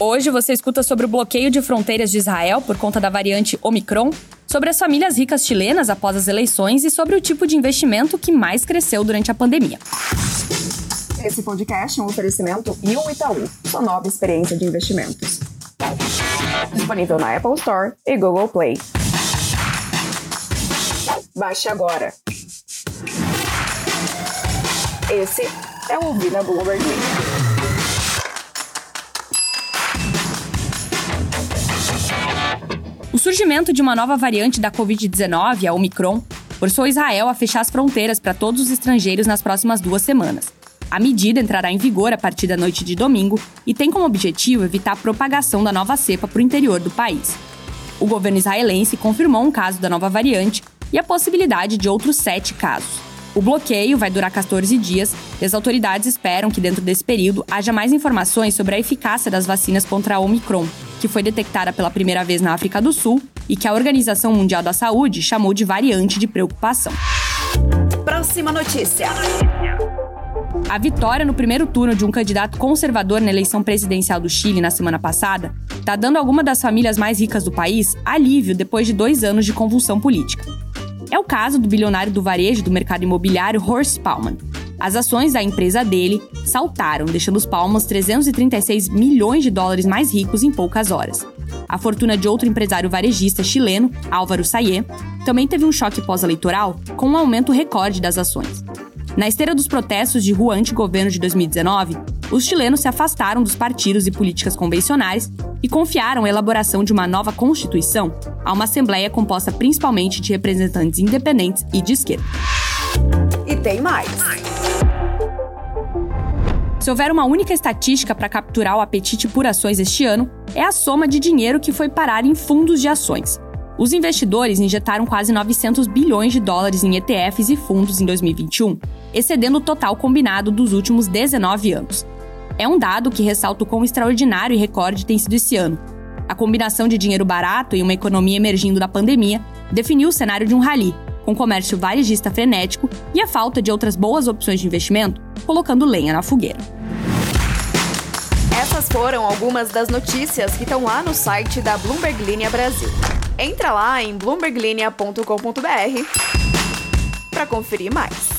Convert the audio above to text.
Hoje você escuta sobre o bloqueio de fronteiras de Israel por conta da variante Omicron, sobre as famílias ricas chilenas após as eleições e sobre o tipo de investimento que mais cresceu durante a pandemia. Esse podcast é um oferecimento e o Itaú, sua nova experiência de investimentos. Disponível na Apple Store e Google Play. Baixe agora. Esse é o Ouvir na Bloomberg O surgimento de uma nova variante da Covid-19, a Omicron, forçou Israel a fechar as fronteiras para todos os estrangeiros nas próximas duas semanas. A medida entrará em vigor a partir da noite de domingo e tem como objetivo evitar a propagação da nova cepa para o interior do país. O governo israelense confirmou um caso da nova variante e a possibilidade de outros sete casos. O bloqueio vai durar 14 dias e as autoridades esperam que, dentro desse período, haja mais informações sobre a eficácia das vacinas contra a Omicron, que foi detectada pela primeira vez na África do Sul e que a Organização Mundial da Saúde chamou de variante de preocupação. Próxima notícia. A vitória no primeiro turno de um candidato conservador na eleição presidencial do Chile na semana passada está dando a alguma das famílias mais ricas do país alívio depois de dois anos de convulsão política. É o caso do bilionário do varejo do mercado imobiliário Horst Palman. As ações da empresa dele saltaram, deixando os Palmas 336 milhões de dólares mais ricos em poucas horas. A fortuna de outro empresário varejista chileno, Álvaro Sayé, também teve um choque pós-eleitoral com um aumento recorde das ações. Na esteira dos protestos de rua anti-governo de 2019, os chilenos se afastaram dos partidos e políticas convencionais e confiaram a elaboração de uma nova constituição a uma assembleia composta principalmente de representantes independentes e de esquerda. E tem mais. Se houver uma única estatística para capturar o apetite por ações este ano, é a soma de dinheiro que foi parar em fundos de ações. Os investidores injetaram quase 900 bilhões de dólares em ETFs e fundos em 2021, excedendo o total combinado dos últimos 19 anos. É um dado que ressalta o quão extraordinário e recorde tem sido esse ano. A combinação de dinheiro barato e uma economia emergindo da pandemia definiu o cenário de um rally, com comércio varejista frenético e a falta de outras boas opções de investimento, colocando lenha na fogueira. Essas foram algumas das notícias que estão lá no site da Bloomberg Linha Brasil. Entra lá em bloomberglinea.com.br para conferir mais.